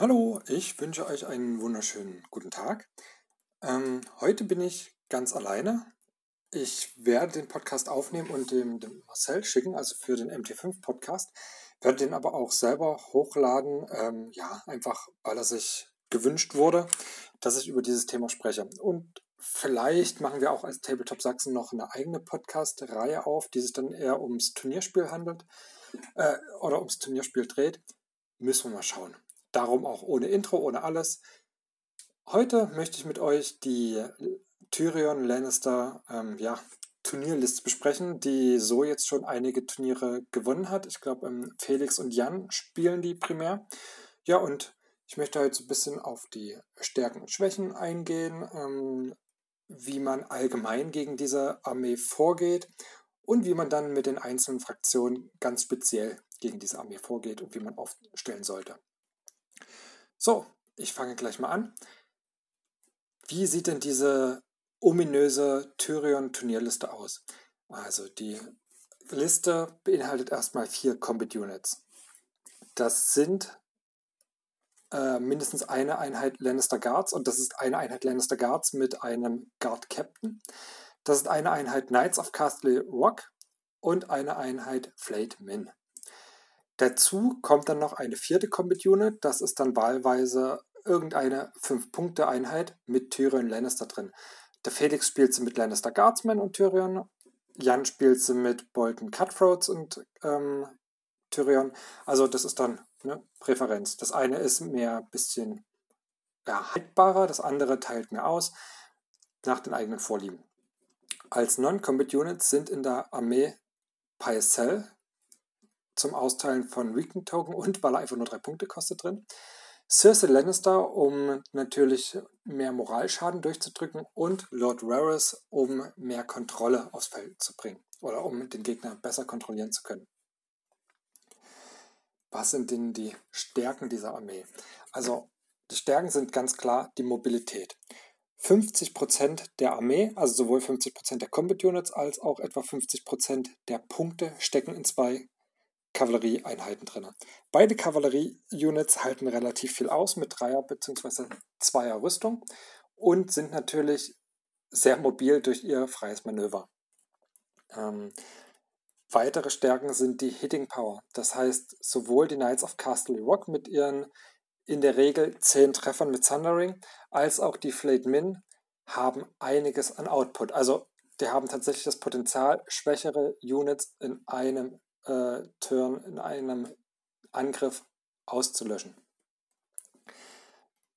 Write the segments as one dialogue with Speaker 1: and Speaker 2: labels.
Speaker 1: Hallo, ich wünsche euch einen wunderschönen guten Tag. Ähm, heute bin ich ganz alleine. Ich werde den Podcast aufnehmen und dem, dem Marcel schicken, also für den MT5-Podcast. Werde den aber auch selber hochladen, ähm, ja, einfach weil er sich gewünscht wurde, dass ich über dieses Thema spreche. Und vielleicht machen wir auch als Tabletop Sachsen noch eine eigene Podcast-Reihe auf, die sich dann eher ums Turnierspiel handelt äh, oder ums Turnierspiel dreht. Müssen wir mal schauen. Darum auch ohne Intro, ohne alles. Heute möchte ich mit euch die Tyrion Lannister ähm, ja, Turnierliste besprechen, die so jetzt schon einige Turniere gewonnen hat. Ich glaube, ähm, Felix und Jan spielen die primär. Ja, und ich möchte heute so ein bisschen auf die Stärken und Schwächen eingehen, ähm, wie man allgemein gegen diese Armee vorgeht und wie man dann mit den einzelnen Fraktionen ganz speziell gegen diese Armee vorgeht und wie man aufstellen sollte. So, ich fange gleich mal an. Wie sieht denn diese ominöse Tyrion-Turnierliste aus? Also die Liste beinhaltet erstmal vier Combat Units. Das sind äh, mindestens eine Einheit Lannister Guards und das ist eine Einheit Lannister Guards mit einem Guard Captain. Das ist eine Einheit Knights of Castle Rock und eine Einheit Flayed Min. Dazu kommt dann noch eine vierte Combat Unit, das ist dann wahlweise irgendeine 5-Punkte-Einheit mit Tyrion Lannister drin. Der Felix spielt sie mit Lannister Guardsmen und Tyrion, Jan spielt sie mit Bolton Cutthroats und ähm, Tyrion. Also das ist dann eine Präferenz. Das eine ist mehr ein bisschen ja, haltbarer, das andere teilt mehr aus nach den eigenen Vorlieben. Als Non-Combat Units sind in der Armee Pycelle, zum Austeilen von Weekend Token und weil er einfach nur drei Punkte kostet drin. Cersei Lannister, um natürlich mehr Moralschaden durchzudrücken und Lord Varys, um mehr Kontrolle aufs Feld zu bringen oder um den Gegner besser kontrollieren zu können. Was sind denn die Stärken dieser Armee? Also die Stärken sind ganz klar die Mobilität. 50% der Armee, also sowohl 50% der Combat Units als auch etwa 50% der Punkte stecken in zwei Kavallerieeinheiten drin. Beide Kavallerie-Units halten relativ viel aus mit Dreier- bzw. Zweier Rüstung und sind natürlich sehr mobil durch ihr freies Manöver. Ähm, weitere Stärken sind die Hitting Power. Das heißt, sowohl die Knights of Castle Rock mit ihren in der Regel 10 Treffern mit Thundering, als auch die Flayed Min haben einiges an Output. Also die haben tatsächlich das Potenzial, schwächere Units in einem äh, Turn in einem Angriff auszulöschen.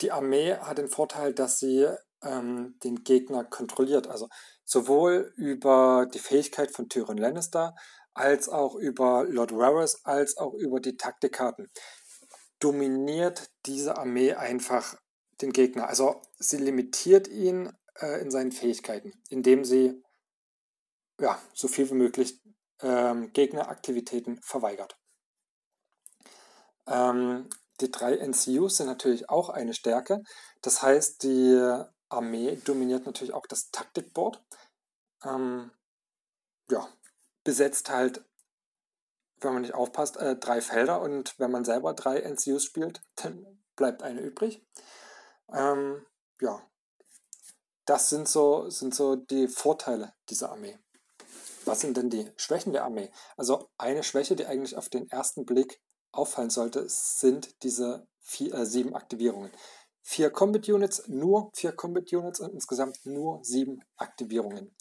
Speaker 1: Die Armee hat den Vorteil, dass sie ähm, den Gegner kontrolliert. Also sowohl über die Fähigkeit von Tyrion Lannister, als auch über Lord Varys, als auch über die Taktikkarten. Dominiert diese Armee einfach den Gegner. Also sie limitiert ihn äh, in seinen Fähigkeiten, indem sie ja, so viel wie möglich ähm, Gegneraktivitäten verweigert. Ähm, die drei NCUs sind natürlich auch eine Stärke. Das heißt, die Armee dominiert natürlich auch das Taktikboard. Ähm, ja, besetzt halt, wenn man nicht aufpasst, äh, drei Felder und wenn man selber drei NCUs spielt, dann bleibt eine übrig. Ähm, ja, das sind so, sind so die Vorteile dieser Armee. Was sind denn die Schwächen der Armee? Also eine Schwäche, die eigentlich auf den ersten Blick auffallen sollte, sind diese vier, äh, sieben Aktivierungen. Vier Combat Units, nur vier Combat Units und insgesamt nur sieben Aktivierungen.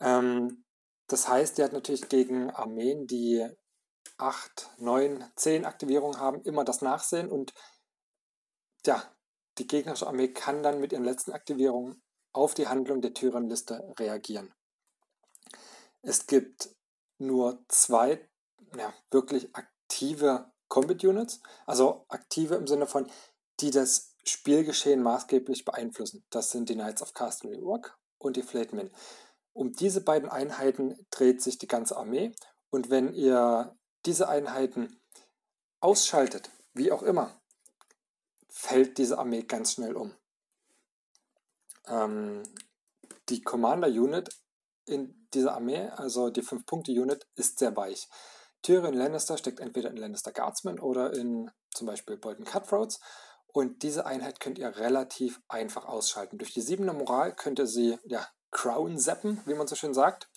Speaker 1: Ähm, das heißt, die hat natürlich gegen Armeen, die acht, neun, zehn Aktivierungen haben, immer das Nachsehen und ja, die gegnerische Armee kann dann mit ihren letzten Aktivierungen auf die Handlung der Tyrann-Liste reagieren. Es gibt nur zwei ja, wirklich aktive Combat Units, also aktive im Sinne von, die das Spielgeschehen maßgeblich beeinflussen. Das sind die Knights of Castle Rock und die Flatemen. Um diese beiden Einheiten dreht sich die ganze Armee und wenn ihr diese Einheiten ausschaltet, wie auch immer, fällt diese Armee ganz schnell um. Ähm, die Commander Unit in dieser Armee, also die 5-Punkte-Unit, ist sehr weich. Tyrion Lannister steckt entweder in Lannister Guardsmen oder in zum Beispiel Bolton Cutthroats. und diese Einheit könnt ihr relativ einfach ausschalten. Durch die siebene Moral könnt ihr sie ja, crown zappen, wie man so schön sagt.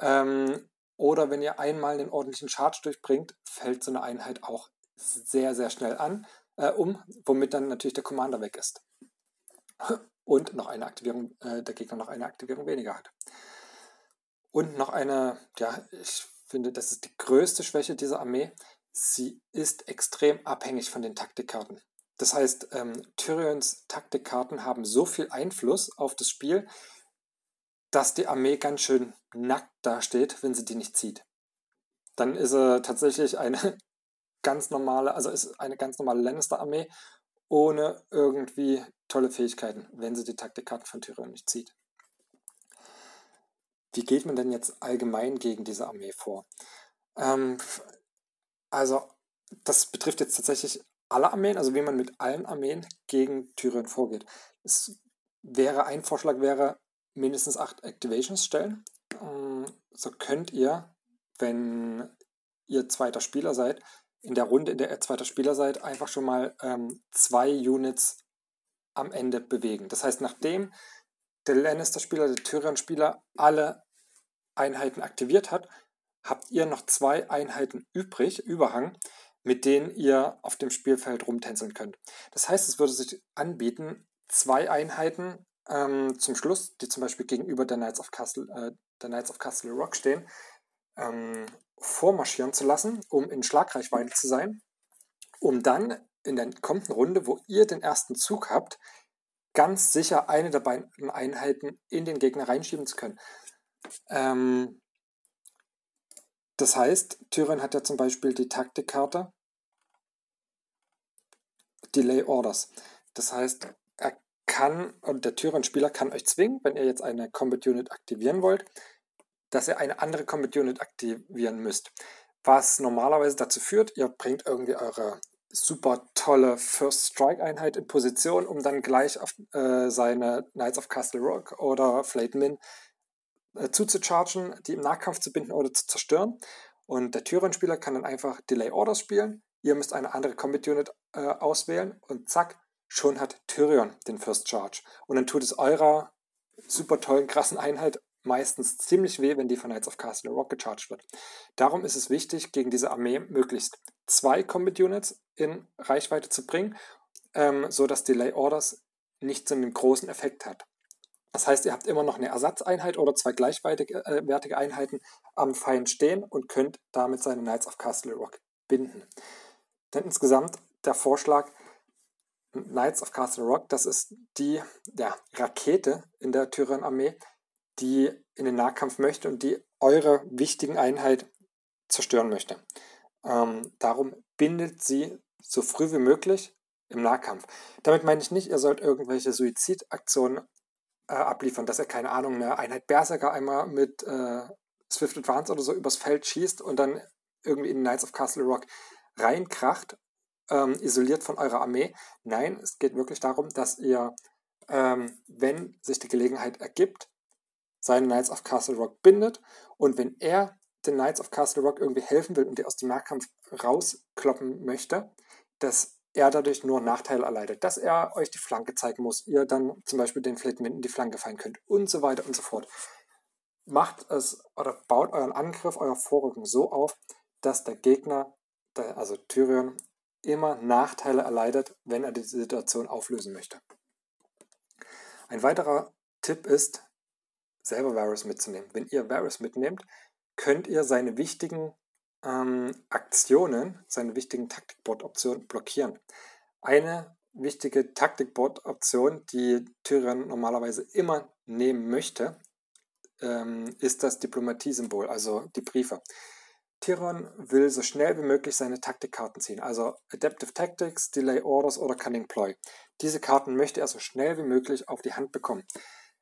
Speaker 1: Ähm, oder wenn ihr einmal einen ordentlichen Charge durchbringt, fällt so eine Einheit auch sehr, sehr schnell an, äh, um, womit dann natürlich der Commander weg ist. Und noch eine Aktivierung, äh, der Gegner noch eine Aktivierung weniger hat. Und noch eine, ja, ich finde, das ist die größte Schwäche dieser Armee. Sie ist extrem abhängig von den Taktikkarten. Das heißt, ähm, Tyrions Taktikkarten haben so viel Einfluss auf das Spiel, dass die Armee ganz schön nackt dasteht, wenn sie die nicht zieht. Dann ist er tatsächlich eine ganz normale, also ist eine ganz normale Lannister-Armee ohne irgendwie tolle Fähigkeiten, wenn sie die Taktikkarten von Tyrion nicht zieht. Wie geht man denn jetzt allgemein gegen diese Armee vor? Ähm, also, das betrifft jetzt tatsächlich alle Armeen, also wie man mit allen Armeen gegen Tyrion vorgeht. Es wäre, ein Vorschlag wäre, mindestens acht Activations stellen. Ähm, so könnt ihr, wenn ihr zweiter Spieler seid, in der Runde, in der ihr zweiter Spieler seid, einfach schon mal ähm, zwei Units am Ende bewegen. Das heißt, nachdem der Lannister-Spieler, der Tyrion-Spieler alle Einheiten aktiviert hat, habt ihr noch zwei Einheiten übrig, Überhang, mit denen ihr auf dem Spielfeld rumtänzeln könnt. Das heißt, es würde sich anbieten, zwei Einheiten ähm, zum Schluss, die zum Beispiel gegenüber der Knights of Castle, äh, der Knights of Castle Rock stehen, ähm, vormarschieren zu lassen, um in Schlagreichweite zu sein, um dann in der kommenden Runde, wo ihr den ersten Zug habt, ganz sicher eine der beiden Einheiten in den Gegner reinschieben zu können. Ähm, das heißt, Tyrion hat ja zum Beispiel die Taktikkarte Delay Orders. Das heißt, er kann, und der Tyrion-Spieler kann euch zwingen, wenn ihr jetzt eine Combat Unit aktivieren wollt, dass ihr eine andere Combat Unit aktivieren müsst. Was normalerweise dazu führt, ihr bringt irgendwie eure super tolle First Strike Einheit in Position, um dann gleich auf äh, seine Knights of Castle Rock oder Flayed Min äh, zuzuchargen, die im Nahkampf zu binden oder zu zerstören. Und der Tyrion-Spieler kann dann einfach Delay Orders spielen. Ihr müsst eine andere Combat Unit äh, auswählen und zack, schon hat Tyrion den First Charge. Und dann tut es eurer super tollen, krassen Einheit meistens ziemlich weh, wenn die von Knights of Castle Rock gecharged wird. Darum ist es wichtig, gegen diese Armee möglichst zwei Combat Units in Reichweite zu bringen, ähm, so dass Delay Orders nicht so einen großen Effekt hat. Das heißt, ihr habt immer noch eine Ersatzeinheit oder zwei gleichwertige äh, Einheiten am Feind stehen und könnt damit seine Knights of Castle Rock binden. Denn insgesamt der Vorschlag, Knights of Castle Rock, das ist die ja, Rakete in der Tyrion-Armee, die in den Nahkampf möchte und die eure wichtigen Einheit zerstören möchte. Ähm, darum bindet sie so früh wie möglich im Nahkampf. Damit meine ich nicht, ihr sollt irgendwelche Suizidaktionen äh, abliefern, dass ihr, keine Ahnung, eine Einheit Berserker einmal mit äh, Swift Advance oder so übers Feld schießt und dann irgendwie in Knights of Castle Rock reinkracht, ähm, isoliert von eurer Armee. Nein, es geht wirklich darum, dass ihr, ähm, wenn sich die Gelegenheit ergibt, seine Knights of Castle Rock bindet und wenn er den Knights of Castle Rock irgendwie helfen will und die aus dem Nahkampf rauskloppen möchte, dass er dadurch nur Nachteile erleidet, dass er euch die Flanke zeigen muss, ihr dann zum Beispiel den Flitman in die Flanke fallen könnt und so weiter und so fort. Macht es oder baut euren Angriff, euer Vorrücken so auf, dass der Gegner, der, also Tyrion, immer Nachteile erleidet, wenn er die Situation auflösen möchte. Ein weiterer Tipp ist, selber Varys mitzunehmen. Wenn ihr Varys mitnehmt, könnt ihr seine wichtigen ähm, Aktionen, seine wichtigen Taktikbot-Optionen blockieren. Eine wichtige Taktikbot-Option, die Tyrion normalerweise immer nehmen möchte, ähm, ist das Diplomatie-Symbol, also die Briefe. Tyrion will so schnell wie möglich seine Taktikkarten ziehen, also Adaptive Tactics, Delay Orders oder Cunning Ploy. Diese Karten möchte er so schnell wie möglich auf die Hand bekommen.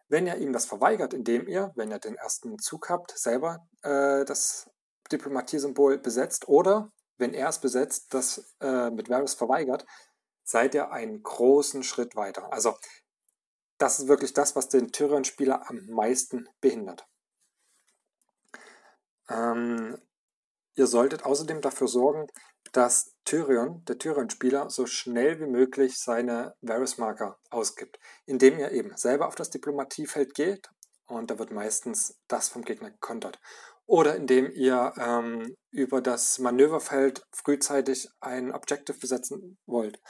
Speaker 1: Wenn ihr ihm das verweigert, indem ihr, wenn ihr den ersten Zug habt, selber äh, das Diplomatiesymbol besetzt oder, wenn er es besetzt, das äh, mit Varys verweigert, seid ihr einen großen Schritt weiter. Also das ist wirklich das, was den Tyrion-Spieler am meisten behindert. Ähm, ihr solltet außerdem dafür sorgen, dass Tyrion, der Tyrion-Spieler, so schnell wie möglich seine Varys-Marker ausgibt, indem er eben selber auf das Diplomatiefeld geht und da wird meistens das vom Gegner gekontert. Oder indem ihr ähm, über das Manöverfeld frühzeitig ein Objective besetzen wollt.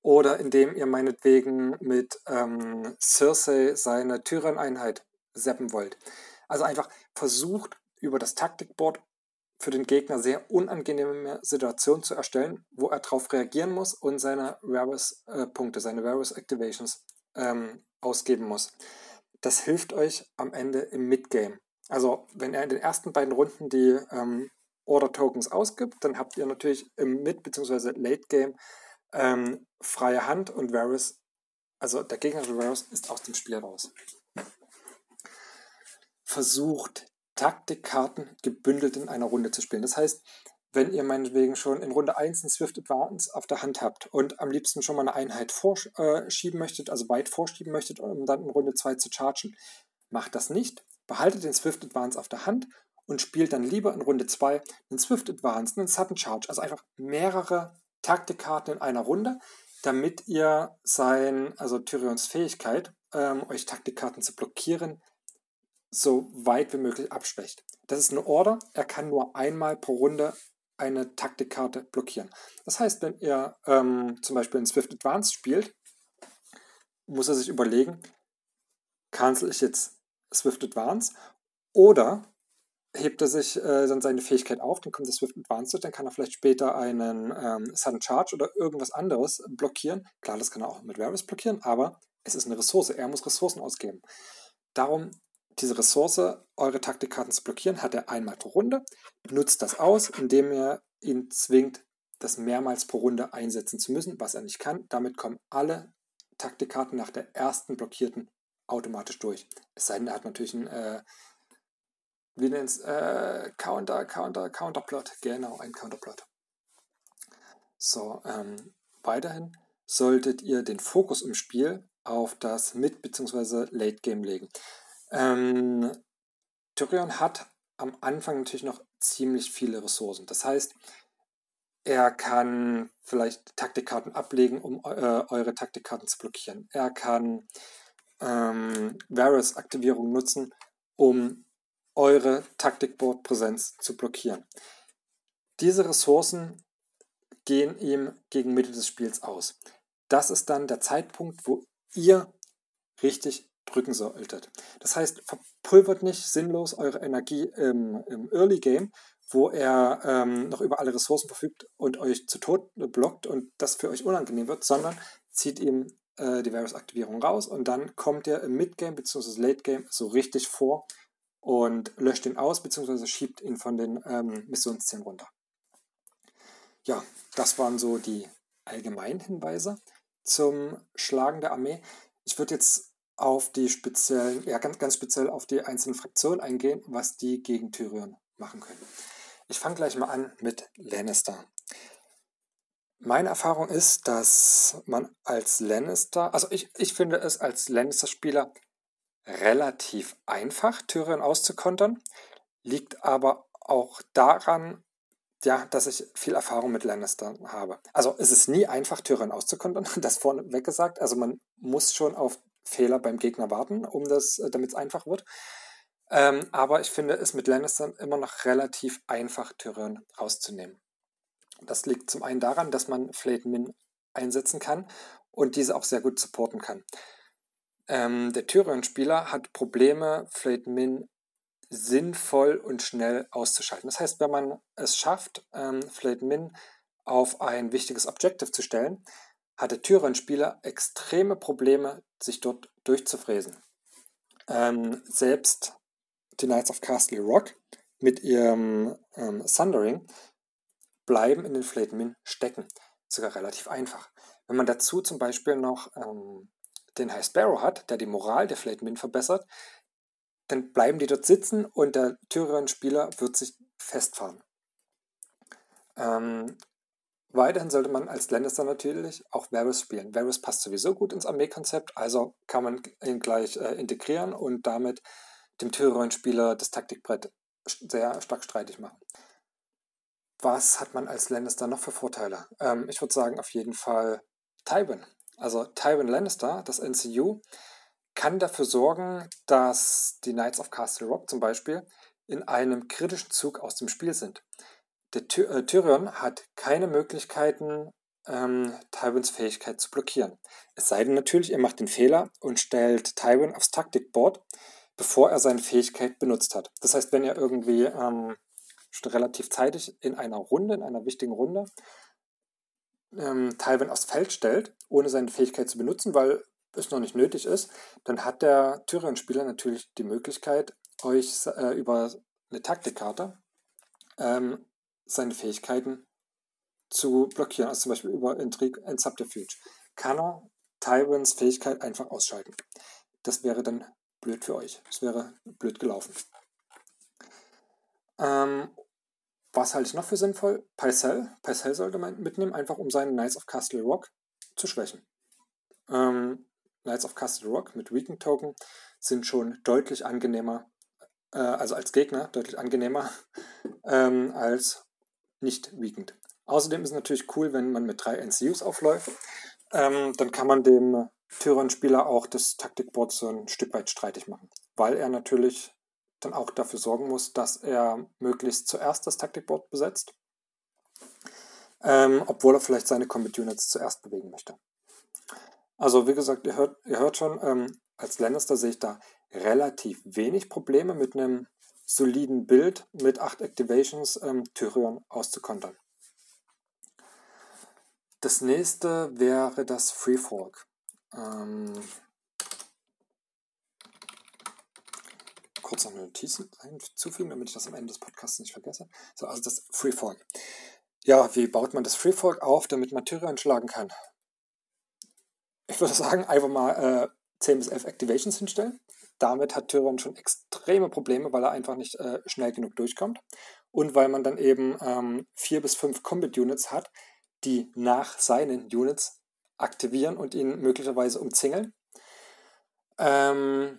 Speaker 1: Oder indem ihr meinetwegen mit ähm, Cersei seine Tyrion-Einheit seppen wollt. Also einfach versucht über das Taktikboard für den Gegner sehr unangenehme Situationen zu erstellen, wo er darauf reagieren muss und seine Varus-Punkte, äh, seine Varus-Activations ähm, ausgeben muss. Das hilft euch am Ende im Midgame. Also wenn er in den ersten beiden Runden die ähm, Order-Tokens ausgibt, dann habt ihr natürlich im Mid- bzw. Late-Game ähm, freie Hand und Varus, also der gegnerische Varus ist aus dem Spiel raus. Versucht Taktikkarten gebündelt in einer Runde zu spielen. Das heißt, wenn ihr meinetwegen schon in Runde 1 ein Swift Advance auf der Hand habt und am liebsten schon mal eine Einheit vorschieben möchtet, also weit vorschieben möchtet, um dann in Runde 2 zu chargen, macht das nicht. Behaltet den Swift Advance auf der Hand und spielt dann lieber in Runde 2 einen Swift Advance, einen Sudden Charge, also einfach mehrere Taktikkarten in einer Runde, damit ihr sein, also Tyrions Fähigkeit, ähm, euch Taktikkarten zu blockieren, so weit wie möglich abschwächt. Das ist eine Order. Er kann nur einmal pro Runde eine Taktikkarte blockieren. Das heißt, wenn ihr ähm, zum Beispiel in Swift Advance spielt, muss er sich überlegen, cancel ich jetzt Swift Advance oder hebt er sich äh, dann seine Fähigkeit auf, dann kommt der Swift Advance durch, dann kann er vielleicht später einen ähm, Sudden Charge oder irgendwas anderes blockieren. Klar, das kann er auch mit Varys blockieren, aber es ist eine Ressource. Er muss Ressourcen ausgeben. Darum diese Ressource, eure Taktikkarten zu blockieren, hat er einmal pro Runde. Nutzt das aus, indem er ihn zwingt, das mehrmals pro Runde einsetzen zu müssen, was er nicht kann. Damit kommen alle Taktikkarten nach der ersten blockierten automatisch durch. Es sei denn, er hat natürlich einen, äh, wie nennt es, äh, Counter, Counter, Counterplot. Genau, ein Counterplot. So, ähm, weiterhin solltet ihr den Fokus im Spiel auf das Mid- bzw. Late-Game legen. Ähm, Tyrion hat am Anfang natürlich noch ziemlich viele Ressourcen. Das heißt, er kann vielleicht Taktikkarten ablegen, um äh, eure Taktikkarten zu blockieren. Er kann ähm, Varus-Aktivierung nutzen, um eure Taktikboard-Präsenz zu blockieren. Diese Ressourcen gehen ihm gegen Mitte des Spiels aus. Das ist dann der Zeitpunkt, wo ihr richtig drücken solltet. Das heißt, verpulvert nicht sinnlos eure Energie im, im Early Game, wo er ähm, noch über alle Ressourcen verfügt und euch zu Tod blockt und das für euch unangenehm wird, sondern zieht ihm äh, die Varus-Aktivierung raus und dann kommt er im Mid-Game bzw. Late-Game so richtig vor und löscht ihn aus bzw. schiebt ihn von den ähm, Missionszielen runter. Ja, das waren so die allgemeinen Hinweise zum Schlagen der Armee. Ich würde jetzt auf die speziellen, ja ganz, ganz speziell auf die einzelnen Fraktionen eingehen, was die gegen Tyrion machen können. Ich fange gleich mal an mit Lannister. Meine Erfahrung ist, dass man als Lannister, also ich, ich finde es als Lannister-Spieler relativ einfach, Tyrion auszukontern, liegt aber auch daran, ja, dass ich viel Erfahrung mit Lannister habe. Also es ist nie einfach, Tyrion auszukontern, das vorneweg gesagt. Also man muss schon auf Fehler beim Gegner warten, um das, äh, damit es einfach wird. Ähm, aber ich finde es mit Lannistern immer noch relativ einfach, Tyrion rauszunehmen. Das liegt zum einen daran, dass man Flayed Min einsetzen kann und diese auch sehr gut supporten kann. Ähm, der Tyrion-Spieler hat Probleme, Flayed Min sinnvoll und schnell auszuschalten. Das heißt, wenn man es schafft, ähm, Flayed Min auf ein wichtiges Objective zu stellen, hatte Tyrion-Spieler extreme Probleme, sich dort durchzufräsen. Ähm, selbst die Knights of Castle Rock mit ihrem ähm, Sundering bleiben in den Flayed Min stecken. Sogar relativ einfach. Wenn man dazu zum Beispiel noch ähm, den High Sparrow hat, der die Moral der Flayed Min verbessert, dann bleiben die dort sitzen und der Tyrion-Spieler wird sich festfahren. Ähm, Weiterhin sollte man als Lannister natürlich auch Varys spielen. Varys passt sowieso gut ins Armeekonzept, also kann man ihn gleich äh, integrieren und damit dem Tyrion-Spieler das Taktikbrett sehr stark streitig machen. was hat man als Lannister noch für Vorteile? Ähm, ich würde sagen, auf jeden Fall Tywin. Also Tywin Lannister, das NCU, kann dafür sorgen, dass die Knights of Castle Rock zum Beispiel in einem kritischen Zug aus dem Spiel sind. Der Ty äh, Tyrion hat keine Möglichkeiten, ähm, Tywins Fähigkeit zu blockieren. Es sei denn natürlich, er macht den Fehler und stellt Tywin aufs Taktikboard, bevor er seine Fähigkeit benutzt hat. Das heißt, wenn er irgendwie ähm, schon relativ zeitig in einer Runde, in einer wichtigen Runde, ähm, Tywin aufs Feld stellt, ohne seine Fähigkeit zu benutzen, weil es noch nicht nötig ist, dann hat der Tyrion-Spieler natürlich die Möglichkeit, euch äh, über eine Taktikkarte ähm, seine Fähigkeiten zu blockieren. Also zum Beispiel über Intrigue and Subterfuge. Kann er Tywins Fähigkeit einfach ausschalten. Das wäre dann blöd für euch. Das wäre blöd gelaufen. Ähm, was halte ich noch für sinnvoll? Pycelle. Pycelle sollte man mitnehmen, einfach um seinen Knights of Castle Rock zu schwächen. Ähm, Knights of Castle Rock mit Weaken Token sind schon deutlich angenehmer, äh, also als Gegner deutlich angenehmer ähm, als nicht Weakened. Außerdem ist es natürlich cool, wenn man mit drei NCUs aufläuft. Ähm, dann kann man dem Tyrann-Spieler auch das Taktikboard so ein Stück weit streitig machen, weil er natürlich dann auch dafür sorgen muss, dass er möglichst zuerst das Taktikboard besetzt, ähm, obwohl er vielleicht seine Combat Units zuerst bewegen möchte. Also wie gesagt, ihr hört, ihr hört schon, ähm, als Lannister sehe ich da relativ wenig Probleme mit einem soliden Bild mit 8 Activations ähm, Tyrion auszukontern. Das nächste wäre das Freefork. Ähm, kurz noch eine Notiz hinzufügen, damit ich das am Ende des Podcasts nicht vergesse. So, also das Freefork. Ja, wie baut man das Freefork auf, damit man Tyrion schlagen kann? Ich würde sagen, einfach mal äh, 10 bis 11 Activations hinstellen. Damit hat Tyrion schon extreme Probleme, weil er einfach nicht äh, schnell genug durchkommt. Und weil man dann eben ähm, 4 bis 5 Combat Units hat, die nach seinen Units aktivieren und ihn möglicherweise umzingeln. Ähm,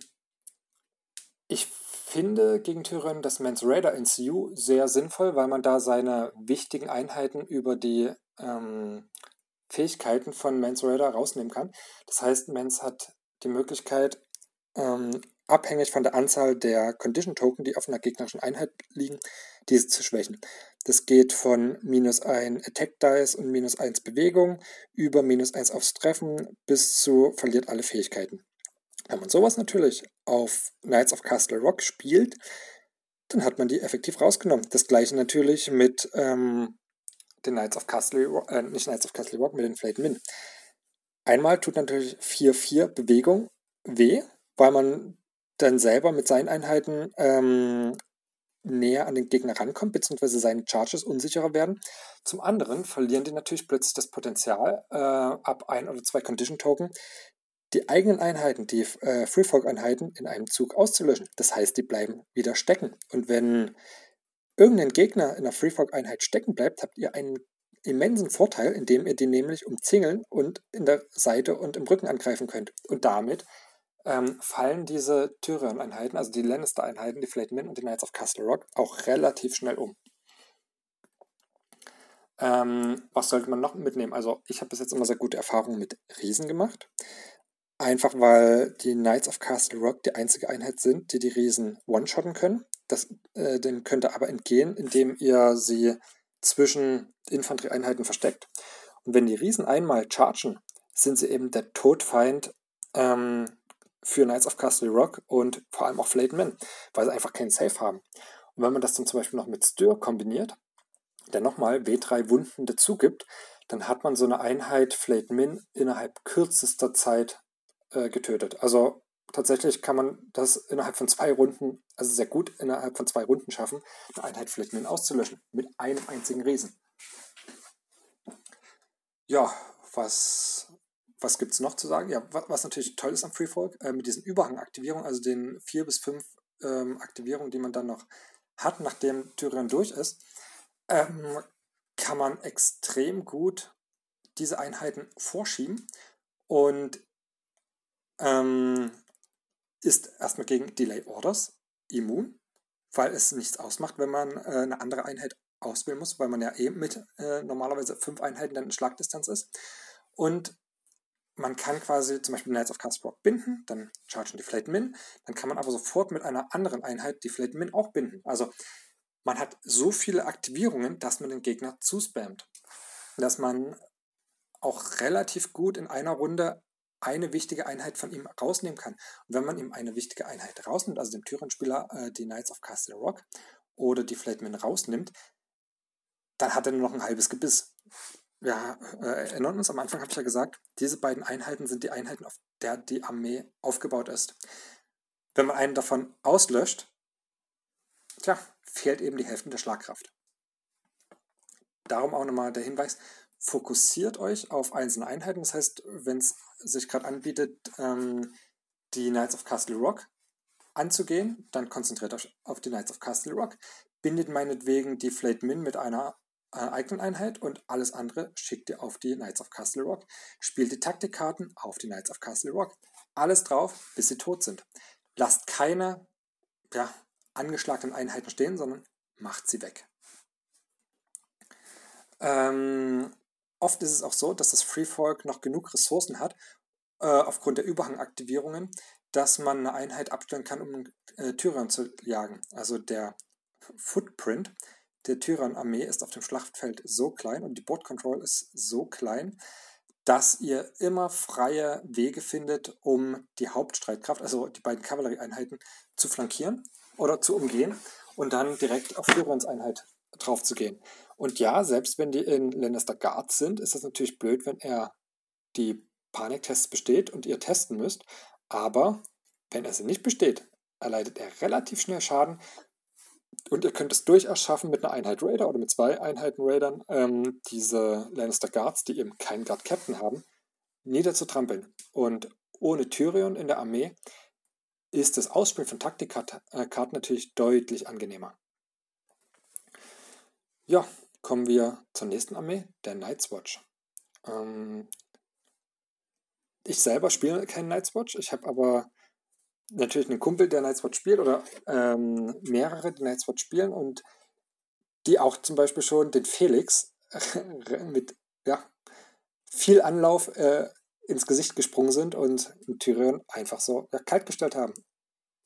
Speaker 1: ich finde gegen Tyrion das Mans Raider NCU sehr sinnvoll, weil man da seine wichtigen Einheiten über die ähm, Fähigkeiten von Mans Raider rausnehmen kann. Das heißt, Mans hat die Möglichkeit, ähm, abhängig von der Anzahl der Condition Token, die auf einer gegnerischen Einheit liegen, diese zu schwächen. Das geht von minus 1 Attack Dice und minus 1 Bewegung über minus 1 aufs Treffen bis zu verliert alle Fähigkeiten. Wenn man sowas natürlich auf Knights of Castle Rock spielt, dann hat man die effektiv rausgenommen. Das gleiche natürlich mit ähm, den Knights of Castle Rock, äh, nicht Knights of Castle Rock, mit den Flayed Min. Einmal tut natürlich 4-4 Bewegung weh, weil man dann selber mit seinen Einheiten ähm, näher an den Gegner rankommt, beziehungsweise seine Charges unsicherer werden. Zum anderen verlieren die natürlich plötzlich das Potenzial, äh, ab ein oder zwei Condition Token die eigenen Einheiten, die äh, Freefork-Einheiten in einem Zug auszulöschen. Das heißt, die bleiben wieder stecken. Und wenn irgendein Gegner in einer Freefork-Einheit stecken bleibt, habt ihr einen immensen Vorteil, indem ihr den nämlich umzingeln und in der Seite und im Rücken angreifen könnt. Und damit ähm, fallen diese Tyrion-Einheiten, also die Lannister-Einheiten, die Flayed und die Knights of Castle Rock, auch relativ schnell um. Ähm, was sollte man noch mitnehmen? Also ich habe bis jetzt immer sehr gute Erfahrungen mit Riesen gemacht. Einfach weil die Knights of Castle Rock die einzige Einheit sind, die die Riesen one-shotten können. Das, äh, dem könnt ihr aber entgehen, indem ihr sie zwischen Infanterieeinheiten versteckt. Und wenn die Riesen einmal chargen, sind sie eben der Todfeind ähm, für Knights of Castle Rock und vor allem auch Flayed Men, weil sie einfach keinen Safe haben. Und wenn man das dann zum Beispiel noch mit Stir kombiniert, der nochmal W3 Wunden dazu gibt, dann hat man so eine Einheit Flayed Min innerhalb kürzester Zeit äh, getötet. Also tatsächlich kann man das innerhalb von zwei Runden, also sehr gut innerhalb von zwei Runden schaffen, eine Einheit Flayed Min auszulöschen. Mit einem einzigen Riesen. Ja, was was gibt es noch zu sagen? Ja, was, natürlich toll ist am Freefork, äh, mit diesen Überhangaktivierungen, also den vier bis fünf ähm, Aktivierungen, die man dann noch hat, nachdem Tyrion durch ist, ähm, kann man extrem gut diese Einheiten vorschieben und ähm, ist erstmal gegen Delay Orders immun, weil es nichts ausmacht, wenn man äh, eine andere Einheit auswählen muss, weil man ja eben mit äh, normalerweise fünf Einheiten dann in Schlagdistanz ist. Und man kann quasi zum Beispiel Knights of Castle Rock binden, dann chargen die Flayed Min, dann kann man aber sofort mit einer anderen Einheit die Flayed Min auch binden. Also man hat so viele Aktivierungen, dass man den Gegner zuspammt. Dass man auch relativ gut in einer Runde eine wichtige Einheit von ihm rausnehmen kann. Und wenn man ihm eine wichtige Einheit rausnimmt, also dem Tyrann-Spieler äh, die Knights of Castle Rock oder die Flateman rausnimmt, dann hat er nur noch ein halbes Gebiss. Wir äh, erinnern uns, am Anfang habe ich ja gesagt, diese beiden Einheiten sind die Einheiten, auf der die Armee aufgebaut ist. Wenn man einen davon auslöscht, tja, fehlt eben die Hälfte der Schlagkraft. Darum auch nochmal der Hinweis, fokussiert euch auf einzelne Einheiten. Das heißt, wenn es sich gerade anbietet, ähm, die Knights of Castle Rock anzugehen, dann konzentriert euch auf die Knights of Castle Rock. Bindet meinetwegen die Flayed Min mit einer äh, eigenen Einheit und alles andere schickt ihr auf die Knights of Castle Rock. Spielt die Taktikkarten auf die Knights of Castle Rock. Alles drauf, bis sie tot sind. Lasst keine ja, angeschlagenen Einheiten stehen, sondern macht sie weg. Ähm, Oft ist es auch so, dass das Freefork noch genug Ressourcen hat, äh, aufgrund der Überhangaktivierungen, dass man eine Einheit abstellen kann, um äh, Tyrann zu jagen. Also der Footprint der Tyrann-Armee ist auf dem Schlachtfeld so klein und die Board Control ist so klein, dass ihr immer freie Wege findet, um die Hauptstreitkraft, also die beiden Kavallerieeinheiten, zu flankieren oder zu umgehen und dann direkt auf Tyrans Einheit drauf zu gehen. Und ja, selbst wenn die in Lannister Guards sind, ist das natürlich blöd, wenn er die Paniktests besteht und ihr testen müsst. Aber wenn er sie nicht besteht, erleidet er relativ schnell Schaden. Und ihr könnt es durchaus schaffen, mit einer Einheit Raider oder mit zwei Einheiten Raidern ähm, diese Lannister Guards, die eben keinen Guard Captain haben, niederzutrampeln. Und ohne Tyrion in der Armee ist das Ausspielen von Taktikkarten natürlich deutlich angenehmer. Ja, kommen wir zur nächsten Armee, der Night's Watch. Ähm, ich selber spiele keinen Night's Watch, ich habe aber natürlich einen Kumpel, der Night's Watch spielt oder ähm, mehrere, die Night's Watch spielen und die auch zum Beispiel schon den Felix mit ja, viel Anlauf äh, ins Gesicht gesprungen sind und Tyrion einfach so ja, kaltgestellt haben,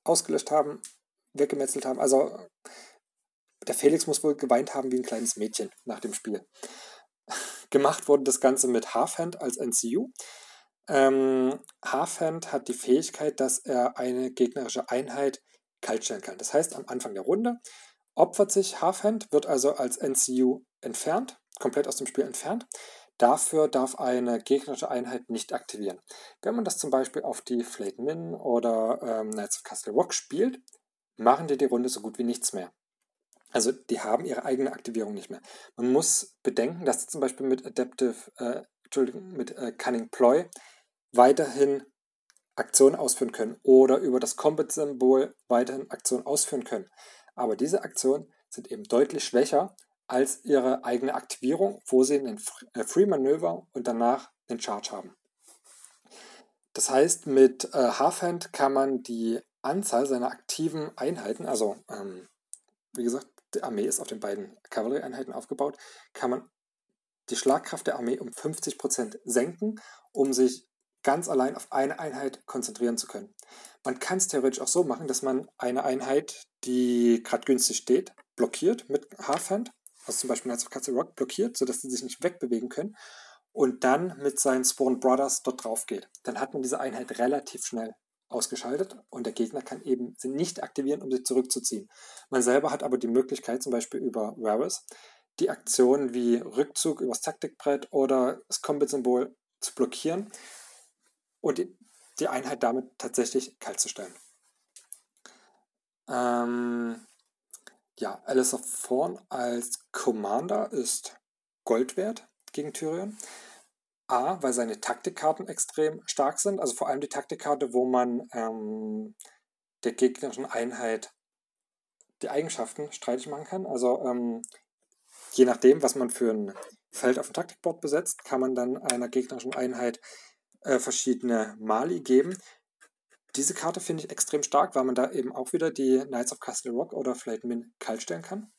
Speaker 1: ausgelöscht haben, weggemetzelt haben. Also der Felix muss wohl geweint haben wie ein kleines Mädchen nach dem Spiel. Gemacht wurde das Ganze mit Halfhand als NCU. Ähm, Halfhand hat die Fähigkeit, dass er eine gegnerische Einheit kaltstellen kann. Das heißt, am Anfang der Runde opfert sich Halfhand, wird also als NCU entfernt, komplett aus dem Spiel entfernt. Dafür darf eine gegnerische Einheit nicht aktivieren. Wenn man das zum Beispiel auf die Flayed Min oder ähm, Knights of Castle Rock spielt, machen die die Runde so gut wie nichts mehr. Also die haben ihre eigene Aktivierung nicht mehr. Man muss bedenken, dass sie zum Beispiel mit Adaptive, äh, Entschuldigung, mit äh, Cunning Ploy weiterhin Aktionen ausführen können oder über das Combat-Symbol weiterhin Aktionen ausführen können. Aber diese Aktionen sind eben deutlich schwächer als ihre eigene Aktivierung, wo sie einen äh, Free-Manöver und danach einen Charge haben. Das heißt, mit äh, Halfhand kann man die Anzahl seiner aktiven Einheiten, also ähm, wie gesagt, die Armee ist auf den beiden Kavallerieeinheiten aufgebaut, kann man die Schlagkraft der Armee um 50% senken, um sich ganz allein auf eine Einheit konzentrieren zu können. Man kann es theoretisch auch so machen, dass man eine Einheit, die gerade günstig steht, blockiert mit Halfhand, also zum Beispiel Knights of Castle Rock blockiert, sodass sie sich nicht wegbewegen können und dann mit seinen Spawn Brothers dort drauf geht. Dann hat man diese Einheit relativ schnell ausgeschaltet und der Gegner kann eben sie nicht aktivieren, um sie zurückzuziehen. Man selber hat aber die Möglichkeit, zum Beispiel über Varus, die Aktionen wie Rückzug übers Taktikbrett oder das Combat-Symbol zu blockieren und die, Einheit damit tatsächlich kalt zu stellen. Ähm, ja, Alice of Thorn als Commander ist Gold wert gegen Tyrion. A, weil seine Taktikkarten extrem stark sind, also vor allem die Taktikkarte, wo man ähm, der gegnerischen Einheit die Eigenschaften streitig machen kann. Also ähm, je nachdem, was man für ein Feld auf dem Taktikboard besetzt, kann man dann einer gegnerischen Einheit äh, verschiedene Mali geben. Diese Karte finde ich extrem stark, weil man da eben auch wieder die Knights of Castle Rock oder Flayed Min kalt stellen kann.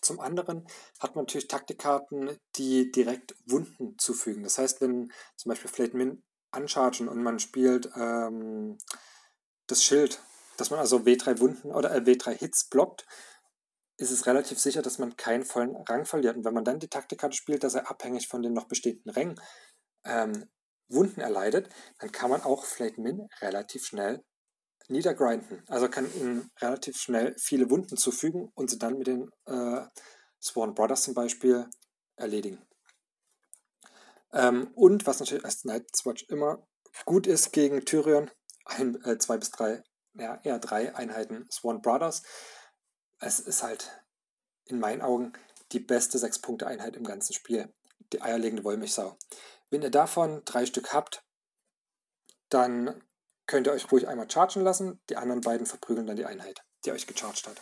Speaker 1: Zum anderen hat man natürlich Taktikkarten, die direkt Wunden zufügen. Das heißt, wenn zum Beispiel Flayed Min anchargen und man spielt ähm, das Schild, dass man also W3 Wunden oder äh, W3 Hits blockt, ist es relativ sicher, dass man keinen vollen Rang verliert. Und wenn man dann die Taktikkarte spielt, dass er abhängig von den noch bestehenden Rängen ähm, Wunden erleidet, dann kann man auch Flayed Min relativ schnell niedergrinden. Also kann ihm relativ schnell viele Wunden zufügen und sie dann mit den äh, Sworn Brothers zum Beispiel erledigen. Ähm, und was natürlich als Night's Watch immer gut ist gegen Tyrion, ein, äh, zwei bis drei, ja, eher drei Einheiten Sworn Brothers. Es ist halt in meinen Augen die beste Sechs-Punkte-Einheit im ganzen Spiel. Die eierlegende Wollmilchsau. Wenn ihr davon drei Stück habt, dann könnt ihr euch ruhig einmal chargen lassen. Die anderen beiden verprügeln dann die Einheit, die euch gecharged hat.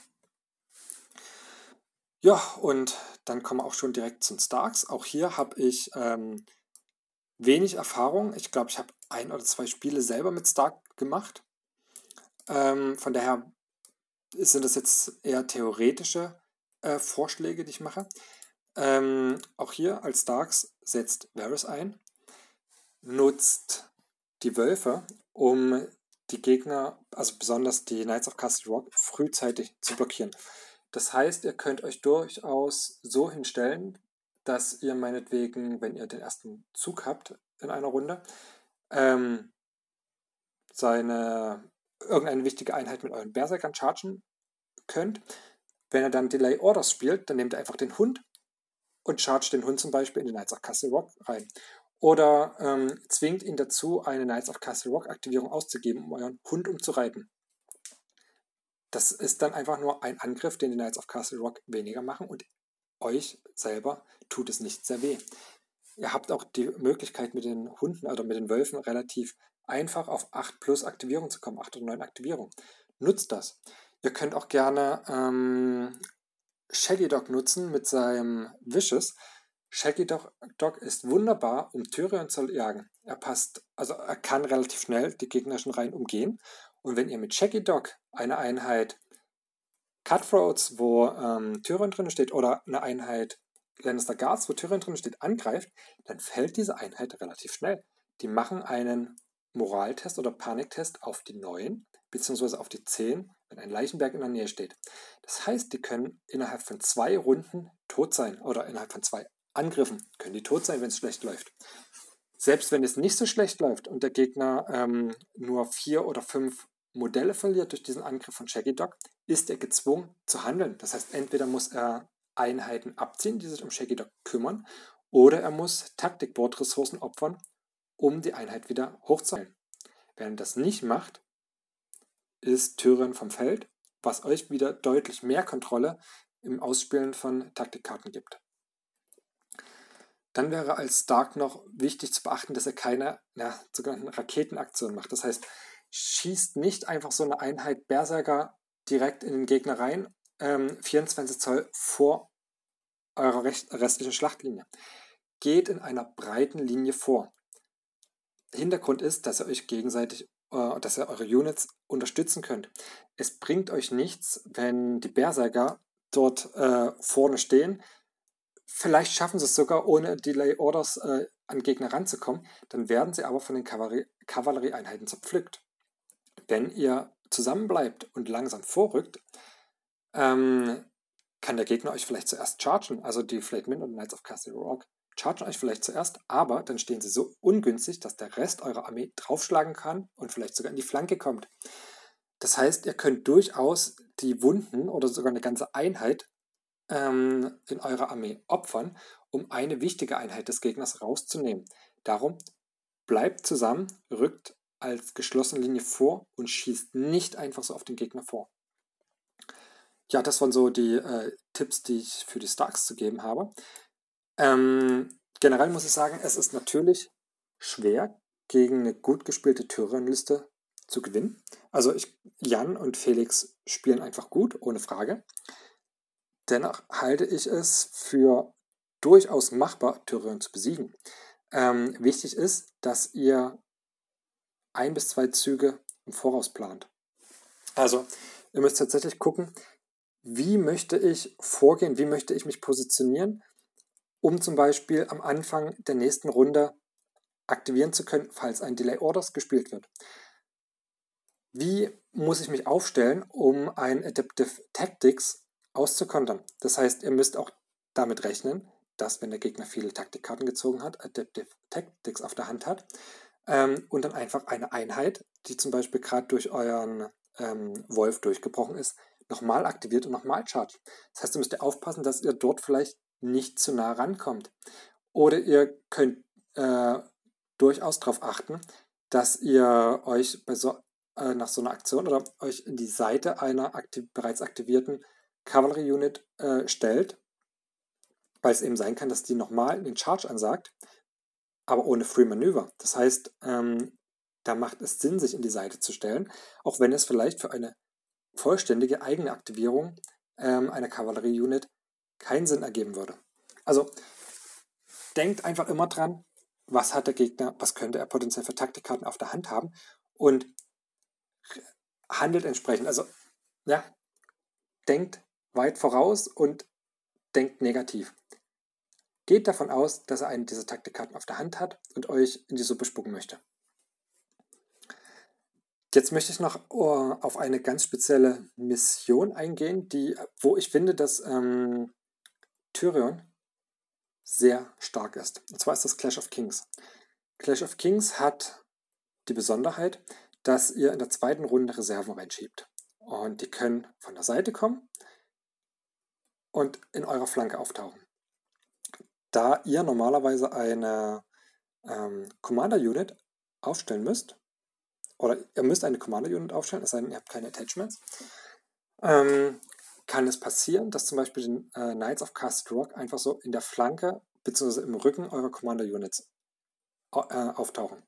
Speaker 1: Ja, und dann kommen wir auch schon direkt zum Starks. Auch hier habe ich ähm, wenig Erfahrung. Ich glaube, ich habe ein oder zwei Spiele selber mit Stark gemacht. Ähm, von daher sind das jetzt eher theoretische äh, Vorschläge, die ich mache. Ähm, auch hier als Starks setzt Varys ein, nutzt die Wölfe, um die Gegner, also besonders die Knights of Castle Rock, frühzeitig zu blockieren. Das heißt, ihr könnt euch durchaus so hinstellen, dass ihr meinetwegen, wenn ihr den ersten Zug habt in einer Runde, ähm, seine irgendeine wichtige Einheit mit euren Berserkern chargen könnt. Wenn er dann Delay Orders spielt, dann nehmt ihr einfach den Hund und chargt den Hund zum Beispiel in den Knights of Castle Rock rein. Oder ähm, zwingt ihn dazu, eine Knights of Castle Rock Aktivierung auszugeben, um euren Hund umzureiten. Das ist dann einfach nur ein Angriff, den die Knights of Castle Rock weniger machen und euch selber tut es nicht sehr weh. Ihr habt auch die Möglichkeit mit den Hunden oder mit den Wölfen relativ einfach auf 8 plus Aktivierung zu kommen, 8 oder 9 Aktivierung. Nutzt das. Ihr könnt auch gerne ähm, Shaggy Dog nutzen mit seinem Vicious. Shaggy Dog, ist wunderbar, um Tyrion zu jagen. Er passt, also er kann relativ schnell die gegnerischen Reihen umgehen. Und wenn ihr mit Shaggy Dog eine Einheit Cutthroats, wo ähm, Tyrion drin steht, oder eine Einheit Lannister Guards, wo Tyrion drin steht, angreift, dann fällt diese Einheit relativ schnell. Die machen einen Moraltest oder Paniktest auf die 9 bzw. auf die 10, wenn ein Leichenberg in der Nähe steht. Das heißt, die können innerhalb von zwei Runden tot sein oder innerhalb von zwei Angriffen können die tot sein, wenn es schlecht läuft. Selbst wenn es nicht so schlecht läuft und der Gegner ähm, nur vier oder fünf Modelle verliert durch diesen Angriff von Shaggy Dog, ist er gezwungen zu handeln. Das heißt, entweder muss er Einheiten abziehen, die sich um Shaggy Dog kümmern, oder er muss Taktikboard-Ressourcen opfern, um die Einheit wieder hochzuhalten. Wenn er das nicht macht, ist Tyrion vom Feld, was euch wieder deutlich mehr Kontrolle im Ausspielen von Taktikkarten gibt. Dann wäre als Stark noch wichtig zu beachten, dass er keine ja, sogenannten Raketenaktionen macht. Das heißt, schießt nicht einfach so eine Einheit Berserker direkt in den Gegner rein, ähm, 24 Zoll vor eurer restlichen Schlachtlinie. Geht in einer breiten Linie vor. Hintergrund ist, dass ihr euch gegenseitig, dass ihr eure Units unterstützen könnt. Es bringt euch nichts, wenn die Berserker dort äh, vorne stehen, Vielleicht schaffen sie es sogar, ohne Delay Orders äh, an Gegner ranzukommen. Dann werden sie aber von den Kavallerieeinheiten zerpflückt. Wenn ihr zusammenbleibt und langsam vorrückt, ähm, kann der Gegner euch vielleicht zuerst chargen. Also die Flayed und Knights of Castle Rock chargen euch vielleicht zuerst, aber dann stehen sie so ungünstig, dass der Rest eurer Armee draufschlagen kann und vielleicht sogar in die Flanke kommt. Das heißt, ihr könnt durchaus die Wunden oder sogar eine ganze Einheit ähm, in eurer Armee opfern, um eine wichtige Einheit des Gegners rauszunehmen. Darum bleibt zusammen, rückt als geschlossene Linie vor und schießt nicht einfach so auf den Gegner vor. Ja, das waren so die äh, Tipps, die ich für die Starks zu geben habe. Ähm, generell muss ich sagen, es ist natürlich schwer, gegen eine gut gespielte Tyrion-Liste zu gewinnen. Also ich, Jan und Felix spielen einfach gut, ohne Frage. Dennoch halte ich es für durchaus machbar, Tyrion zu besiegen. Ähm, wichtig ist, dass ihr ein bis zwei Züge im Voraus plant. Also, ihr müsst tatsächlich gucken, wie möchte ich vorgehen, wie möchte ich mich positionieren, um zum Beispiel am Anfang der nächsten Runde aktivieren zu können, falls ein Delay Orders gespielt wird. Wie muss ich mich aufstellen, um ein Adaptive Tactics auszukontern? Das heißt, ihr müsst auch damit rechnen, dass wenn der Gegner viele Taktikkarten gezogen hat, Adaptive Tactics auf der Hand hat ähm, und dann einfach eine Einheit, die zum Beispiel gerade durch euren ähm, Wolf durchgebrochen ist, nochmal aktiviert und nochmal chargt. Das heißt, ihr müsst aufpassen, dass ihr dort vielleicht nicht zu nah rankommt. Oder ihr könnt äh, durchaus darauf achten, dass ihr euch so, äh, nach so einer Aktion oder euch in die Seite einer aktiv, bereits aktivierten Cavalry Unit äh, stellt, weil es eben sein kann, dass die nochmal den Charge ansagt, aber ohne Free Manöver. Das heißt, ähm, da macht es Sinn, sich in die Seite zu stellen, auch wenn es vielleicht für eine vollständige eigene Aktivierung ähm, einer Kavallerie-Unit keinen Sinn ergeben würde. Also denkt einfach immer dran, was hat der Gegner, was könnte er potenziell für Taktikkarten auf der Hand haben und handelt entsprechend. Also ja, denkt weit voraus und denkt negativ. Geht davon aus, dass er einen dieser Taktikkarten auf der Hand hat und euch in die Suppe spucken möchte. Jetzt möchte ich noch uh, auf eine ganz spezielle Mission eingehen, die, wo ich finde, dass ähm, Tyrion sehr stark ist. Und zwar ist das Clash of Kings. Clash of Kings hat die Besonderheit, dass ihr in der zweiten Runde Reserven reinschiebt. Und die können von der Seite kommen und in eurer Flanke auftauchen. Da ihr normalerweise eine ähm, Commander Unit aufstellen müsst, oder ihr müsst eine Commander-Unit aufstellen, es sei denn, ihr habt keine Attachments, ähm, kann es passieren, dass zum Beispiel die äh, Knights of Castle Rock einfach so in der Flanke bzw. im Rücken eurer Commander-Units äh, auftauchen.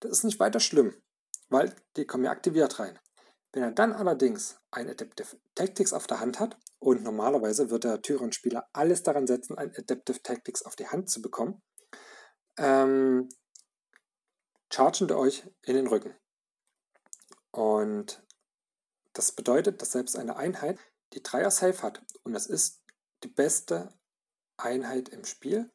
Speaker 1: Das ist nicht weiter schlimm, weil die kommen ja aktiviert rein. Wenn er dann allerdings ein Adaptive Tactics auf der Hand hat, und normalerweise wird der Tyrion-Spieler alles daran setzen, ein Adaptive Tactics auf die Hand zu bekommen, ähm, chargen euch in den Rücken. Und das bedeutet, dass selbst eine Einheit, die Dreier Safe hat, und das ist die beste Einheit im Spiel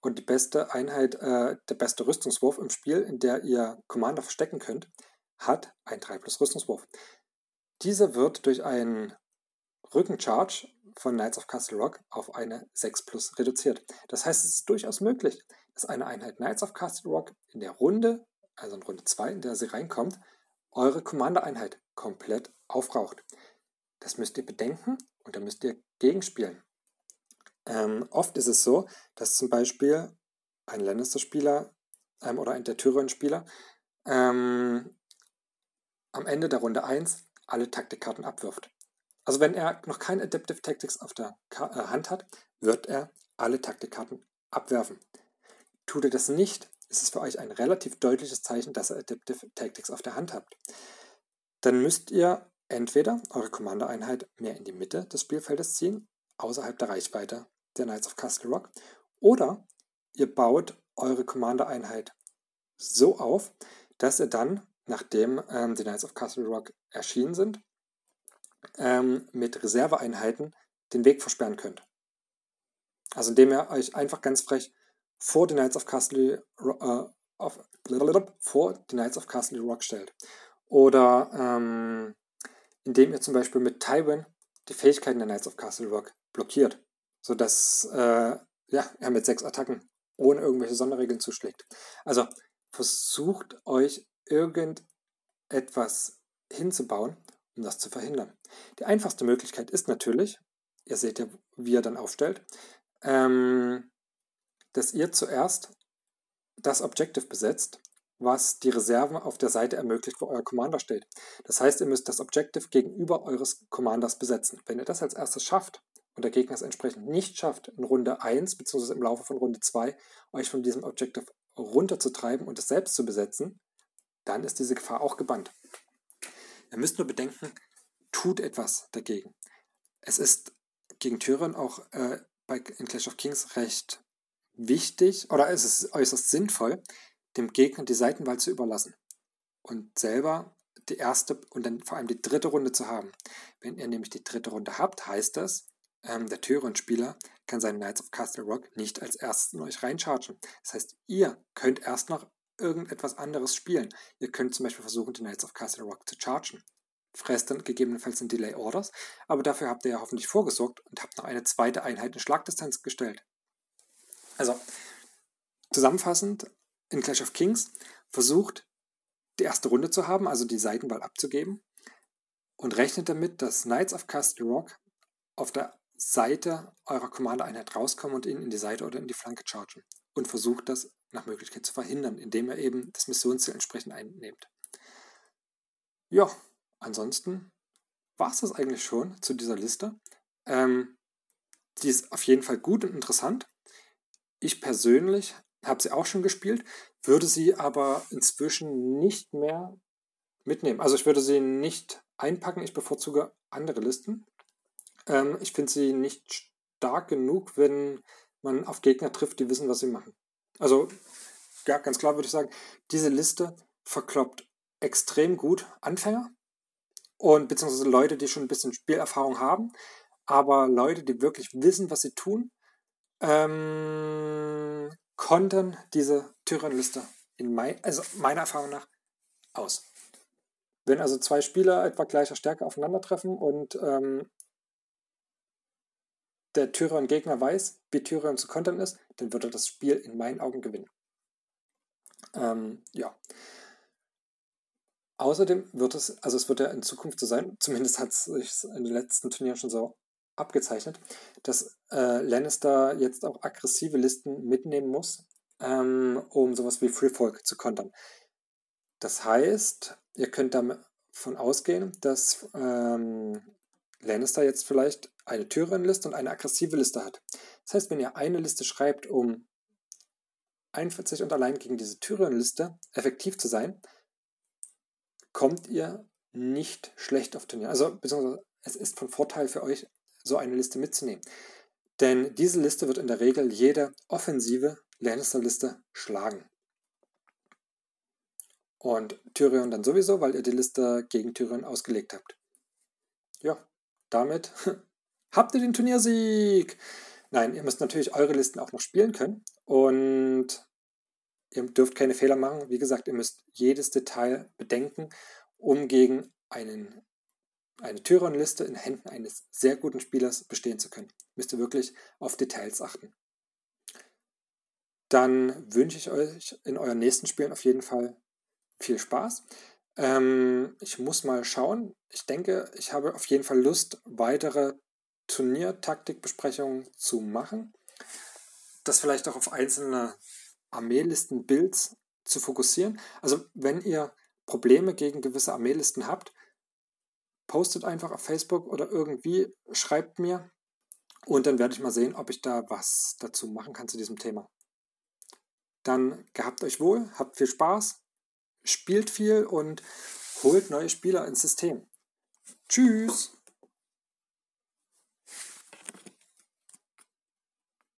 Speaker 1: und die beste Einheit, äh, der beste Rüstungswurf im Spiel, in der ihr Commander verstecken könnt, hat ein 3 plus Rüstungswurf. Dieser wird durch einen Rückencharge von Knights of Castle Rock auf eine 6 plus reduziert. Das heißt, es ist durchaus möglich, dass eine Einheit Knights of Castle Rock in der Runde, also in Runde 2, in der sie reinkommt, eure Commander-Einheit komplett aufraucht. Das müsst ihr bedenken und da müsst ihr gegenspielen. Ähm, oft ist es so, dass zum Beispiel ein Lannister-Spieler ähm, oder ein der Tyrion-Spieler ähm, am Ende der Runde 1 alle Taktikkarten abwirft. Also wenn er noch keine Adaptive Tactics auf der Ka äh, Hand hat, wird er alle Taktikkarten abwerfen. Tut er das nicht, ist es für euch ein relativ deutliches Zeichen, dass ihr Adaptive Tactics auf der Hand habt. Dann müsst ihr entweder eure Commander-Einheit mehr in die Mitte des Spielfeldes ziehen, außerhalb der Reichweite der Knights of Castle Rock, oder ihr baut eure Commander-Einheit so auf, dass ihr dann, nachdem ähm, die Knights of Castle Rock erschienen sind, ähm, mit Reserveeinheiten den Weg versperren könnt. Also indem ihr euch einfach ganz frech vor die Knights of Castle äh, auf, vor die Knights of Castle Rock stellt. Oder ähm, indem ihr zum Beispiel mit Tywin die Fähigkeiten der Knights of Castle Rock blockiert, sodass äh, ja, er mit sechs Attacken ohne irgendwelche Sonderregeln zuschlägt. Also versucht euch irgendetwas hinzubauen, um das zu verhindern. Die einfachste Möglichkeit ist natürlich, ihr seht ja, wie er dann aufstellt, ähm, dass ihr zuerst das Objective besetzt, was die Reserven auf der Seite ermöglicht, wo euer Commander steht. Das heißt, ihr müsst das Objective gegenüber eures Commanders besetzen. Wenn ihr das als erstes schafft und der Gegner es entsprechend nicht schafft, in Runde 1 bzw. im Laufe von Runde 2 euch von diesem Objective runterzutreiben und es selbst zu besetzen, dann ist diese Gefahr auch gebannt. Ihr müsst nur bedenken, tut etwas dagegen. Es ist gegen Tyrion auch äh, bei, in Clash of Kings recht wichtig oder ist es äußerst sinnvoll, dem Gegner die Seitenwahl zu überlassen und selber die erste und dann vor allem die dritte Runde zu haben. Wenn ihr nämlich die dritte Runde habt, heißt das, ähm, der Tyrion-Spieler kann seinen Knights of Castle Rock nicht als erstes in euch reinchargen. Das heißt, ihr könnt erst noch irgendetwas anderes spielen. Ihr könnt zum Beispiel versuchen, die Knights of Castle Rock zu chargen. Fresst dann gegebenenfalls in Delay Orders, aber dafür habt ihr ja hoffentlich vorgesorgt und habt noch eine zweite Einheit in Schlagdistanz gestellt. Also, zusammenfassend, in Clash of Kings versucht die erste Runde zu haben, also die Seitenwahl abzugeben und rechnet damit, dass Knights of Castle Rock auf der Seite eurer Commander-Einheit rauskommen und ihn in die Seite oder in die Flanke chargen und versucht das nach Möglichkeit zu verhindern, indem ihr eben das Missionsziel entsprechend einnehmt. Ja, ansonsten war es das eigentlich schon zu dieser Liste. Ähm, die ist auf jeden Fall gut und interessant. Ich persönlich habe sie auch schon gespielt, würde sie aber inzwischen nicht mehr mitnehmen. Also ich würde sie nicht einpacken, ich bevorzuge andere Listen. Ähm, ich finde sie nicht stark genug, wenn man auf Gegner trifft, die wissen, was sie machen. Also, ja, ganz klar würde ich sagen, diese Liste verkloppt extrem gut Anfänger und beziehungsweise Leute, die schon ein bisschen Spielerfahrung haben, aber Leute, die wirklich wissen, was sie tun, ähm, konnten diese Tyrann-Liste in mein, also meiner Erfahrung nach aus. Wenn also zwei Spieler etwa gleicher Stärke aufeinandertreffen und ähm, der Tyrion-Gegner weiß, wie Tyrion zu kontern ist, dann wird er das Spiel in meinen Augen gewinnen. Ähm, ja. Außerdem wird es, also es wird ja in Zukunft so sein, zumindest hat es sich in den letzten Turnieren schon so abgezeichnet, dass äh, Lannister jetzt auch aggressive Listen mitnehmen muss, ähm, um sowas wie Free Folk zu kontern. Das heißt, ihr könnt davon ausgehen, dass ähm, Lannister jetzt vielleicht eine Tyrion-Liste und eine aggressive Liste hat. Das heißt, wenn ihr eine Liste schreibt, um 41 und allein gegen diese Tyrion-Liste effektiv zu sein, kommt ihr nicht schlecht auf Turnier. Also, beziehungsweise es ist von Vorteil für euch, so eine Liste mitzunehmen. Denn diese Liste wird in der Regel jede offensive Lannister-Liste schlagen. Und Tyrion dann sowieso, weil ihr die Liste gegen Tyrion ausgelegt habt. Ja, damit habt ihr den Turniersieg. Nein, ihr müsst natürlich eure Listen auch noch spielen können und ihr dürft keine Fehler machen. Wie gesagt, ihr müsst jedes Detail bedenken, um gegen einen, eine Tyrion-Liste in Händen eines sehr guten Spielers bestehen zu können. Müsst ihr wirklich auf Details achten. Dann wünsche ich euch in euren nächsten Spielen auf jeden Fall viel Spaß. Ähm, ich muss mal schauen. Ich denke, ich habe auf jeden Fall Lust, weitere Turniertaktikbesprechungen zu machen. Das vielleicht auch auf einzelne Armeelisten-Builds zu fokussieren. Also wenn ihr Probleme gegen gewisse Armeelisten habt, postet einfach auf Facebook oder irgendwie, schreibt mir und dann werde ich mal sehen, ob ich da was dazu machen kann zu diesem Thema. Dann gehabt euch wohl, habt viel Spaß spielt viel und holt neue Spieler ins System. Tschüss!